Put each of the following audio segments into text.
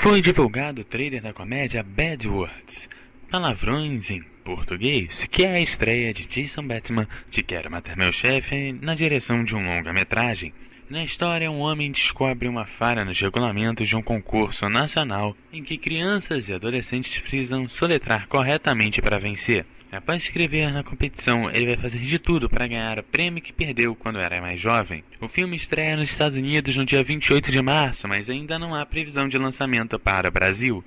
Foi divulgado o trailer da comédia Bad Words, Palavrões em português, que é a estreia de Jason Bateman de Quero Matar Meu Chefe na direção de um longa-metragem. Na história, um homem descobre uma falha nos regulamentos de um concurso nacional em que crianças e adolescentes precisam soletrar corretamente para vencer. Após escrever na competição, ele vai fazer de tudo para ganhar o prêmio que perdeu quando era mais jovem. O filme estreia nos Estados Unidos no dia 28 de março, mas ainda não há previsão de lançamento para o Brasil.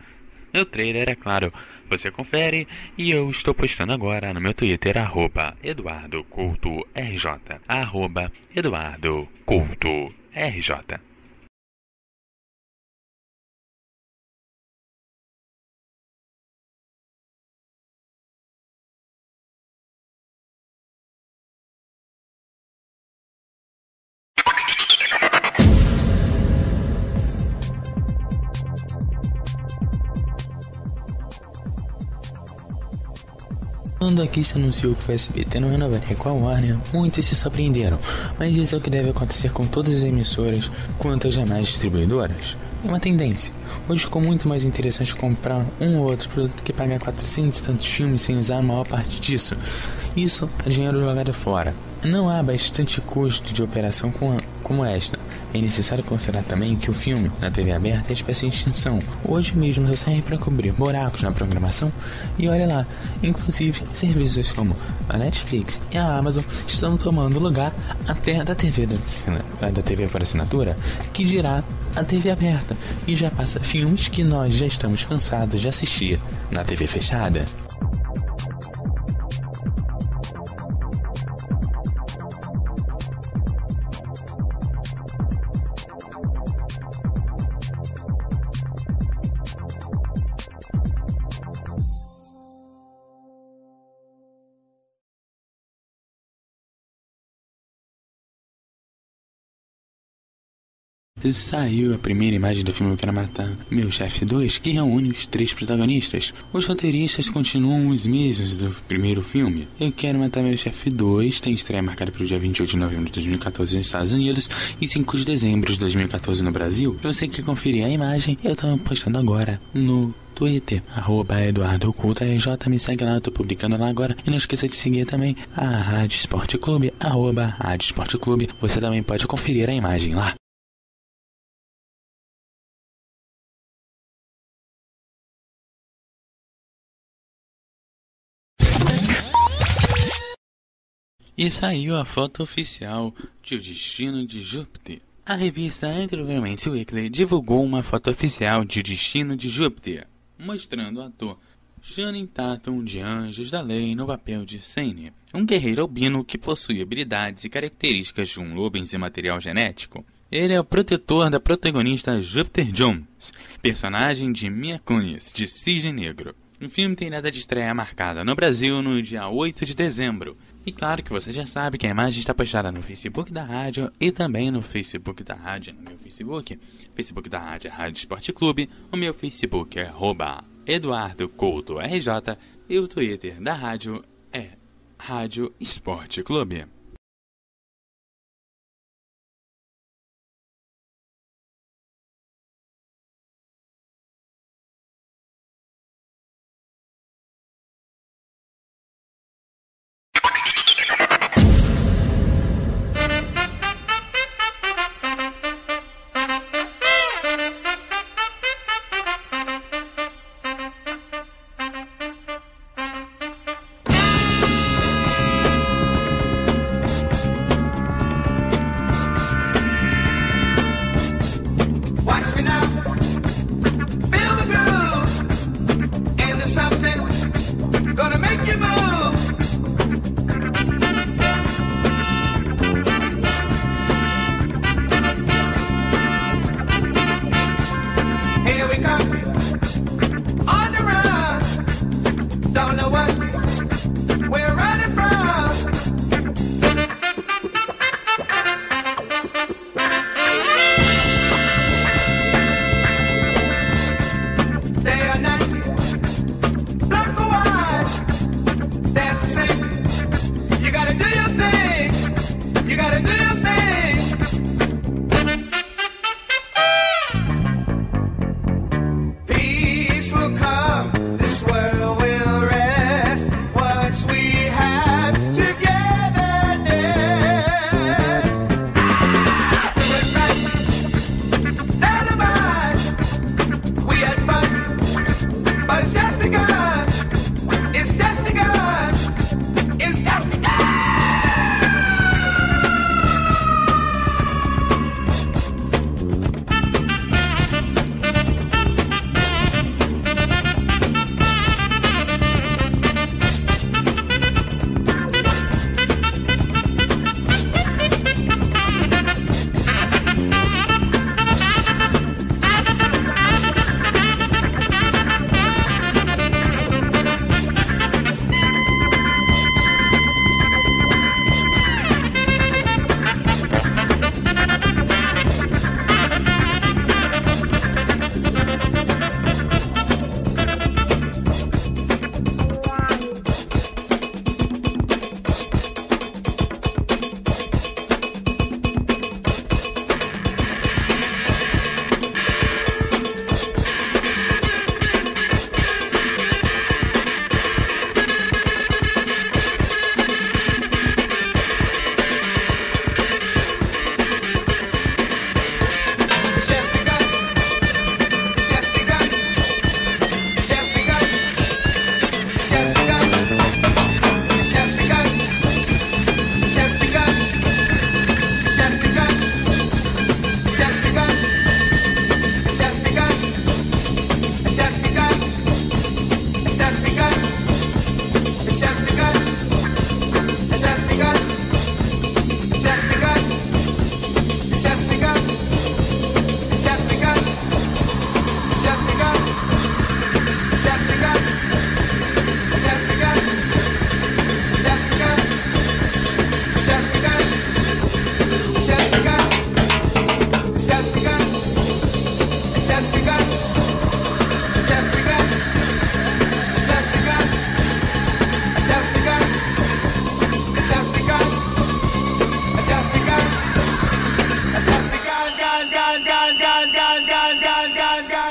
O trailer, é claro, você confere e eu estou postando agora no meu Twitter, arroba EduardoCultoRJ, arroba EduardoCultoRJ. Quando aqui se anunciou que o SBT não renovaria com a Warner, muitos se surpreenderam, mas isso é o que deve acontecer com todas as emissoras quanto as demais distribuidoras. É uma tendência. Hoje ficou muito mais interessante comprar um ou outro produto que pagar 400 e tantos filmes sem usar a maior parte disso. Isso é dinheiro jogado fora. Não há bastante custo de operação como esta. É necessário considerar também que o filme, na TV aberta, é espécie de extinção. Hoje mesmo só serve para cobrir buracos na programação. E olha lá, inclusive serviços como a Netflix e a Amazon estão tomando lugar até da TV, do, da TV por assinatura, que dirá a TV aberta e já passa filmes que nós já estamos cansados de assistir na TV fechada. Saiu a primeira imagem do filme Eu Quero Matar Meu Chefe 2, que reúne os três protagonistas. Os roteiristas continuam os mesmos do primeiro filme. Eu Quero Matar Meu Chefe 2 tem estreia marcada para o dia 28 de novembro de 2014 nos Estados Unidos e 5 de dezembro de 2014 no Brasil. Se você quer conferir a imagem, eu estou postando agora no Twitter, arroba Eduardo RJ, me segue lá, eu tô publicando lá agora. E não esqueça de seguir também a Rádio Esporte Clube, arroba Rádio Esporte Clube. Você também pode conferir a imagem lá. E saiu a foto oficial de O Destino de Júpiter. A revista Entertainment Weekly divulgou uma foto oficial de O Destino de Júpiter, mostrando o ator Channing Tatum de Anjos da Lei no papel de Sane, um guerreiro albino que possui habilidades e características de um lobo em seu material genético. Ele é o protetor da protagonista Júpiter Jones, personagem de Mia Kunis, de Cisne Negro. O filme tem data de estreia marcada no Brasil no dia 8 de dezembro. E claro que você já sabe que a imagem está postada no Facebook da rádio e também no Facebook da rádio, no meu Facebook. Facebook da rádio é Rádio Esporte Clube. O meu Facebook é Eduardo Couto RJ e o Twitter da rádio é Rádio Esporte Clube.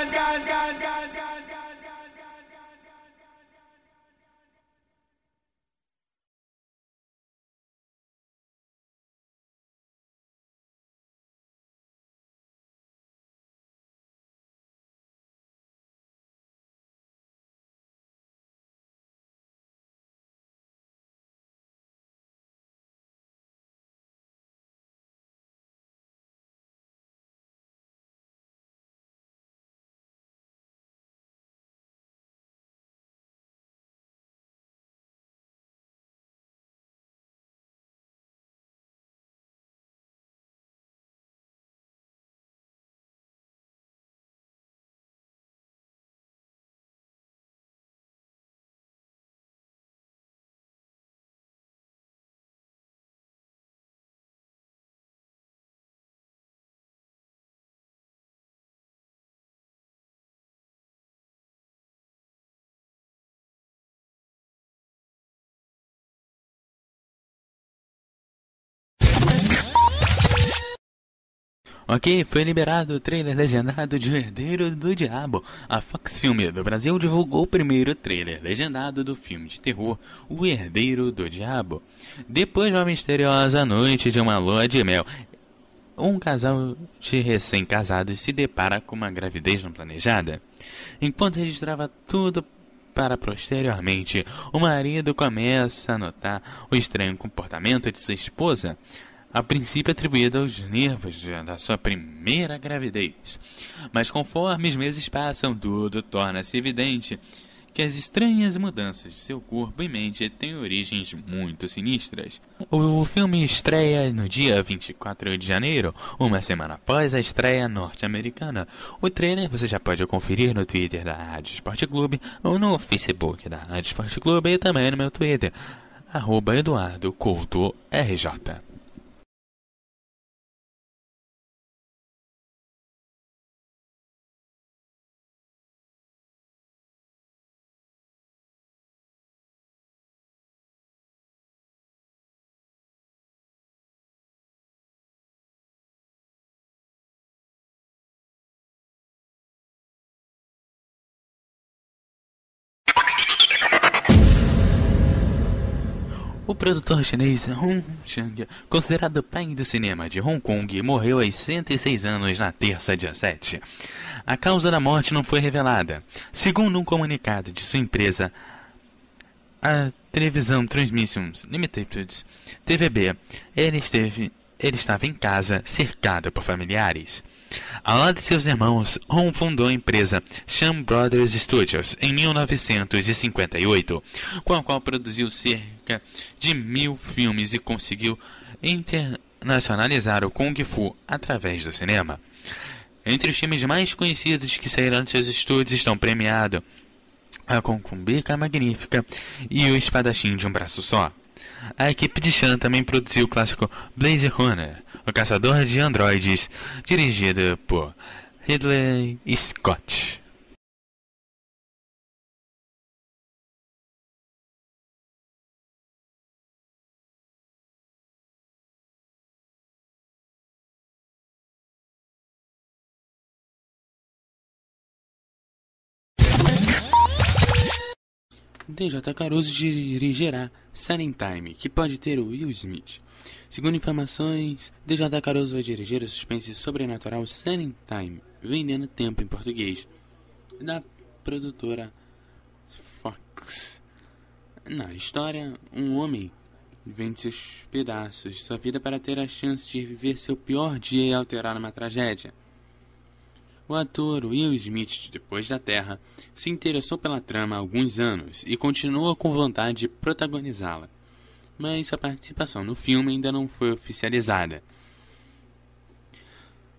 I got. Ok, foi liberado o trailer legendado de Herdeiro do Diabo. A Fox Film do Brasil divulgou o primeiro trailer legendado do filme de terror O Herdeiro do Diabo. Depois de uma misteriosa noite de uma lua de mel, um casal de recém-casados se depara com uma gravidez não planejada. Enquanto registrava tudo para posteriormente, o marido começa a notar o estranho comportamento de sua esposa a princípio atribuída aos nervos da sua primeira gravidez. Mas conforme os meses passam, tudo torna-se evidente que as estranhas mudanças de seu corpo e mente têm origens muito sinistras. O filme estreia no dia 24 de janeiro, uma semana após a estreia norte-americana. O trailer você já pode conferir no Twitter da Rádio Esporte Clube ou no Facebook da Rádio Esporte Clube e também no meu Twitter, arroba Eduardo Couto RJ. O produtor chinês Hong Chang, considerado pai do cinema de Hong Kong, morreu aos 106 anos na terça, dia 7. A causa da morte não foi revelada. Segundo um comunicado de sua empresa, a Televisão Transmissions Limited, TVB, ele, esteve, ele estava em casa, cercado por familiares. Ao lado de seus irmãos, Ron fundou a empresa Sham Brothers Studios em 1958, com a qual produziu cerca de mil filmes e conseguiu internacionalizar o Kung Fu através do cinema. Entre os filmes mais conhecidos que saíram de seus estúdios estão premiado A Concumbica Magnífica e O Espadachim de um Braço Só. A equipe de Chan também produziu o clássico Blaze Runner, o Caçador de Androides, dirigido por Ridley Scott. DJ Caruso dirigirá Sunny Time, que pode ter Will Smith. Segundo informações, DJ Caruso vai dirigir o suspense sobrenatural Sunny Time, vendendo tempo em português, da produtora Fox. Na história, um homem vende seus pedaços de sua vida para ter a chance de viver seu pior dia e alterar uma tragédia. O ator Will Smith, depois da Terra, se interessou pela trama há alguns anos e continua com vontade de protagonizá-la, mas sua participação no filme ainda não foi oficializada.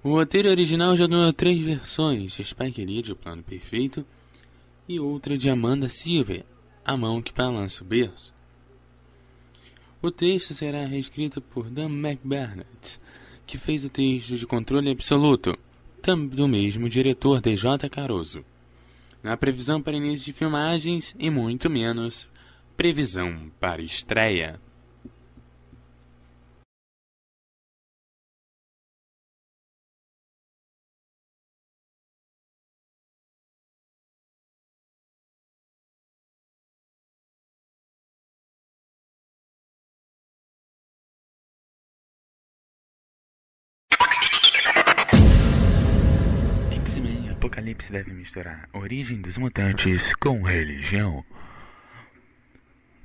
O roteiro original já ganhou três versões de Spike Lee de O Plano Perfeito e outra de Amanda Silver, A Mão que Balança o Berço. O texto será reescrito por Dan McBurnett, que fez o texto de Controle Absoluto, do mesmo diretor DJ Caroso. Na previsão para início de filmagens e muito menos previsão para estreia. Apocalipse deve misturar origem dos mutantes com religião.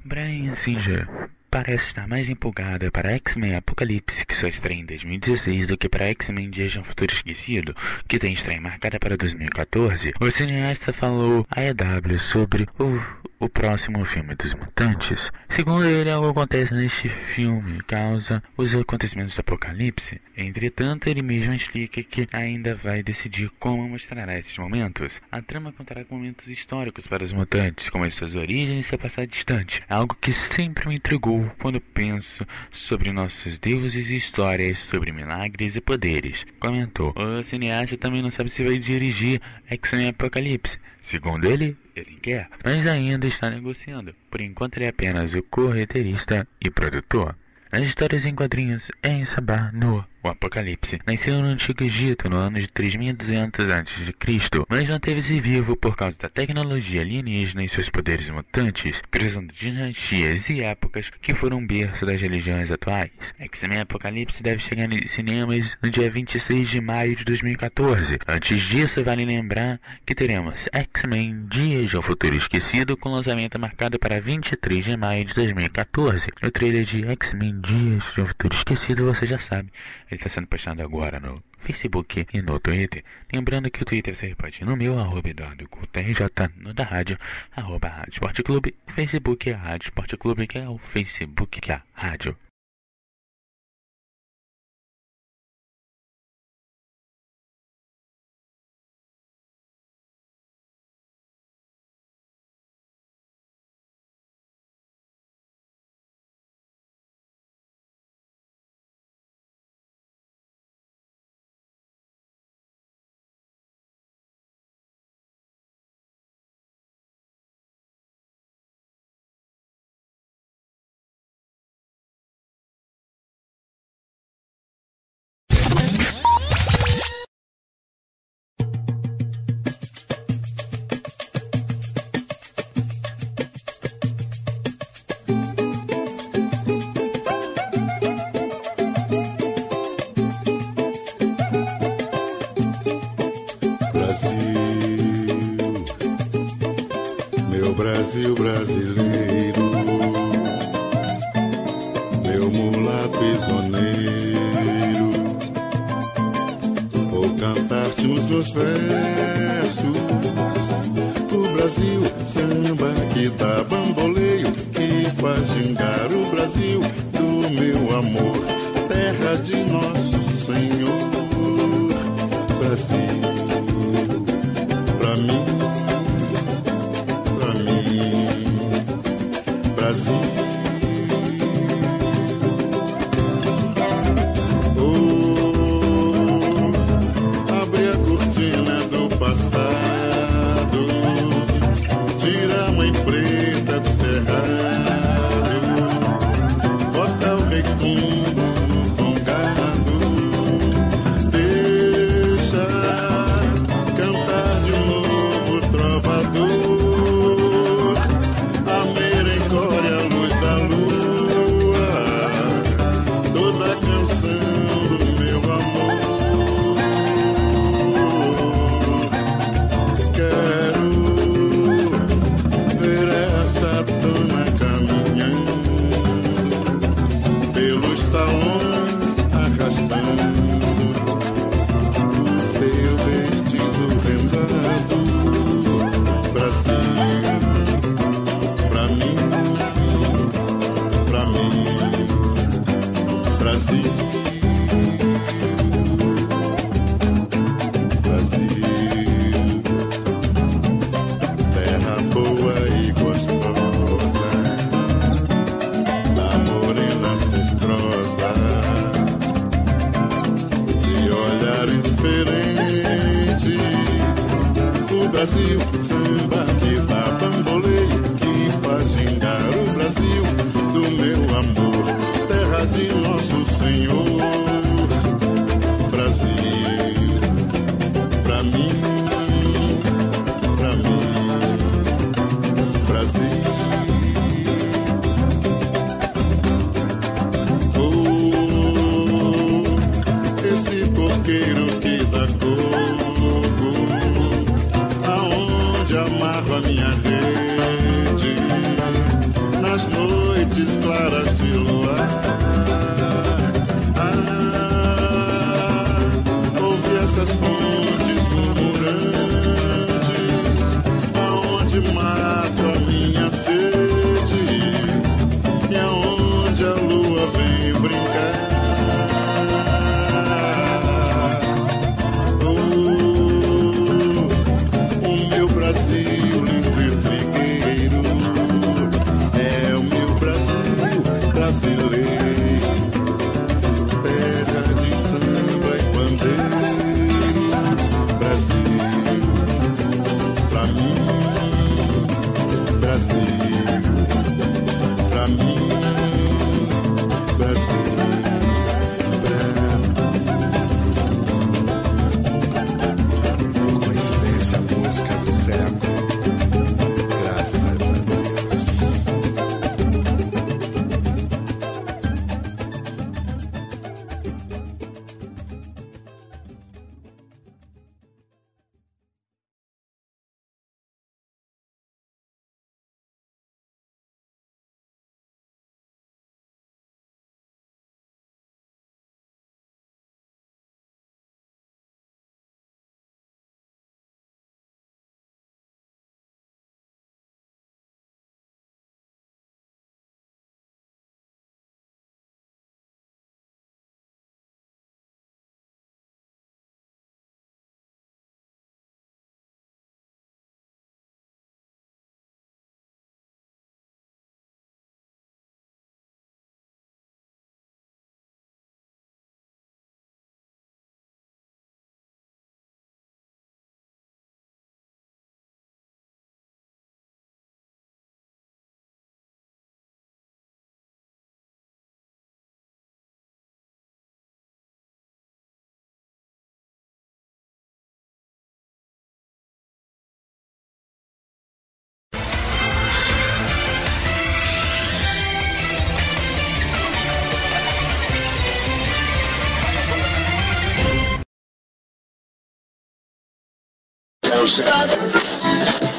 Brian Singer parece estar mais empolgada para X-Men Apocalipse, que só estreia em 2016, do que para X-Men Dias de um Futuro Esquecido, que tem estreia marcada para 2014. O cineasta falou a EW sobre o o próximo filme dos mutantes. Segundo ele, algo acontece neste filme causa os acontecimentos do apocalipse. Entretanto, ele mesmo explica que ainda vai decidir como mostrará esses momentos. A trama contará com momentos históricos para os mutantes, como as suas origens e seu passado distante. Algo que sempre me intrigou quando penso sobre nossos deuses e histórias sobre milagres e poderes. Comentou. O cineasta também não sabe se vai dirigir X-Men Apocalipse. Segundo ele, ele quer, mas ainda está negociando. Por enquanto, ele é apenas o correterista e produtor. As histórias em quadrinhos em Sabá no o Apocalipse, nasceu no Antigo Egito no ano de 3200 a.C., mas manteve-se vivo por causa da tecnologia alienígena e seus poderes mutantes, cruzando dinastias e épocas que foram berço das religiões atuais. X-Men Apocalipse deve chegar nos cinemas no dia 26 de maio de 2014. Antes disso, vale lembrar que teremos X-Men Dias de um Futuro Esquecido com lançamento marcado para 23 de maio de 2014. O trailer de X-Men Dias de um Futuro Esquecido, você já sabe, ele está sendo postado agora no Facebook e no Twitter. Lembrando que o Twitter você ir no meu, arroba Eduardo RJ, no da rádio, arroba Rádio Esporte Clube, Facebook é Rádio Esporte Clube, que é o Facebook que é a rádio. Brasil brasileiro, meu mulato prisioneiro, vou cantar-te nos meus versos. O Brasil, samba que dá bamboleio, que faz gingar o Brasil do meu amor, terra de nosso Senhor. closer.